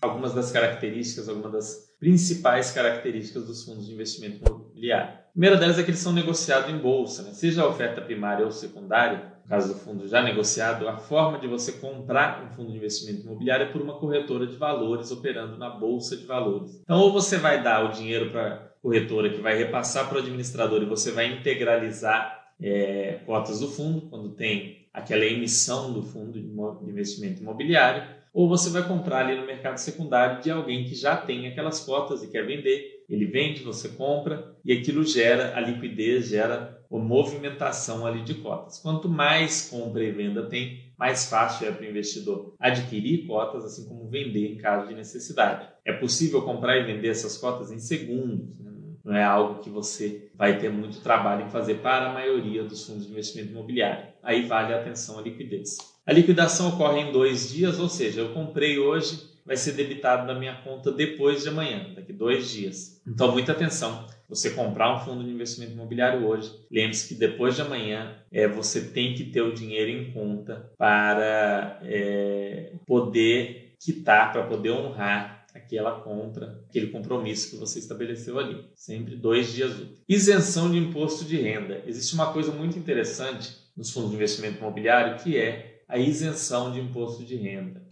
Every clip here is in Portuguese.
algumas das características, algumas das principais características dos fundos de investimento imobiliário. A primeira delas é que eles são negociados em bolsa, né? seja a oferta primária ou secundária, no caso do fundo já negociado, a forma de você comprar um fundo de investimento imobiliário é por uma corretora de valores operando na bolsa de valores. Então, ou você vai dar o dinheiro para a corretora que vai repassar para o administrador e você vai integralizar é, cotas do fundo, quando tem aquela emissão do fundo de investimento imobiliário, ou você vai comprar ali no mercado secundário de alguém que já tem aquelas cotas e quer vender. Ele vende, você compra e aquilo gera a liquidez, gera a movimentação ali de cotas. Quanto mais compra e venda tem, mais fácil é para o investidor adquirir cotas, assim como vender em caso de necessidade. É possível comprar e vender essas cotas em segundos. Né? Não é algo que você vai ter muito trabalho em fazer para a maioria dos fundos de investimento imobiliário. Aí vale a atenção à liquidez. A liquidação ocorre em dois dias, ou seja, eu comprei hoje, vai ser debitado na minha conta depois de amanhã, daqui dois dias. Então, muita atenção. Você comprar um fundo de investimento imobiliário hoje, lembre-se que depois de amanhã é, você tem que ter o dinheiro em conta para é, poder quitar, para poder honrar aquela compra, aquele compromisso que você estabeleceu ali. Sempre dois dias úteis. Isenção de imposto de renda. Existe uma coisa muito interessante nos fundos de investimento imobiliário que é a isenção de imposto de renda.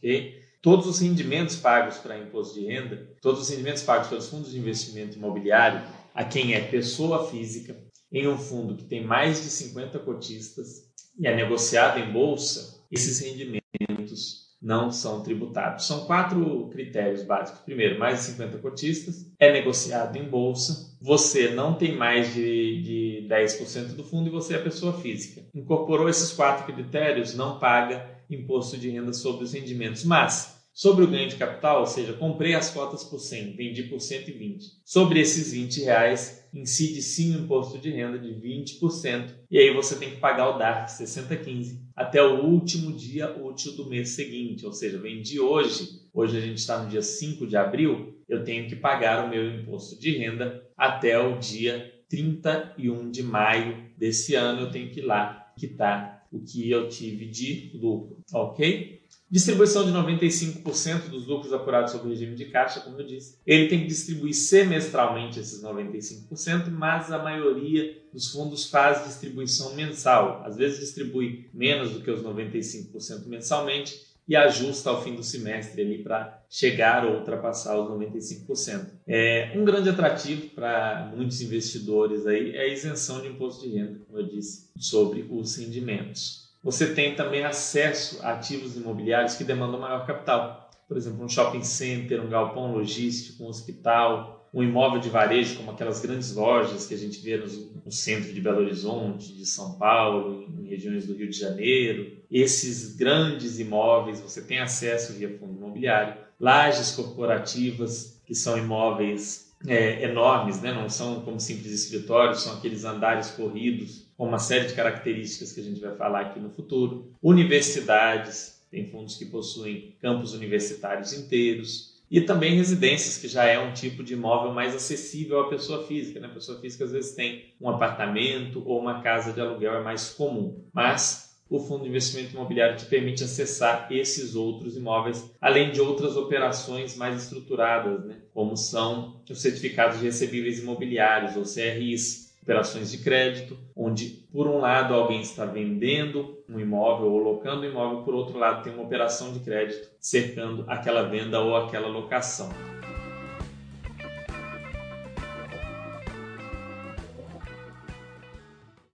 Todos os rendimentos pagos para imposto de renda, todos os rendimentos pagos pelos fundos de investimento imobiliário, a quem é pessoa física, em um fundo que tem mais de 50 cotistas e é negociado em bolsa, esses rendimentos não são tributados. São quatro critérios básicos. Primeiro, mais de 50 cotistas, é negociado em bolsa, você não tem mais de, de 10% do fundo e você é pessoa física. Incorporou esses quatro critérios, não paga imposto de renda sobre os rendimentos, mas sobre o ganho de capital, ou seja, comprei as cotas por 100, vendi por 120. Sobre esses 20 reais, incide sim o imposto de renda de 20%, e aí você tem que pagar o DARF 6015 até o último dia útil do mês seguinte, ou seja, vendi hoje, hoje a gente está no dia 5 de abril, eu tenho que pagar o meu imposto de renda até o dia 31 de maio desse ano, eu tenho que ir lá quitar o que eu tive de lucro, ok? Distribuição de 95% dos lucros apurados sobre o regime de caixa, como eu disse. Ele tem que distribuir semestralmente esses 95%, mas a maioria dos fundos faz distribuição mensal. Às vezes distribui menos do que os 95% mensalmente e ajusta ao fim do semestre ali para chegar ou ultrapassar os 95%. É um grande atrativo para muitos investidores aí é a isenção de imposto de renda, como eu disse, sobre os rendimentos você tem também acesso a ativos imobiliários que demandam maior capital. Por exemplo, um shopping center, um galpão logístico, um hospital, um imóvel de varejo, como aquelas grandes lojas que a gente vê no, centro de Belo Horizonte, de São Paulo, em regiões do Rio de Janeiro. Esses grandes imóveis você tem acesso via fundo imobiliário. Lajes corporativas, que são imóveis é, enormes, né? não são como simples escritórios, são aqueles andares corridos com uma série de características que a gente vai falar aqui no futuro. Universidades, tem fundos que possuem campos universitários inteiros. E também residências, que já é um tipo de imóvel mais acessível à pessoa física. Né? A pessoa física às vezes tem um apartamento ou uma casa de aluguel, é mais comum. Mas o fundo de investimento imobiliário te permite acessar esses outros imóveis, além de outras operações mais estruturadas, né? como são os certificados de recebíveis imobiliários, ou CRIs, operações de crédito, onde por um lado alguém está vendendo um imóvel ou locando um imóvel, por outro lado tem uma operação de crédito cercando aquela venda ou aquela locação.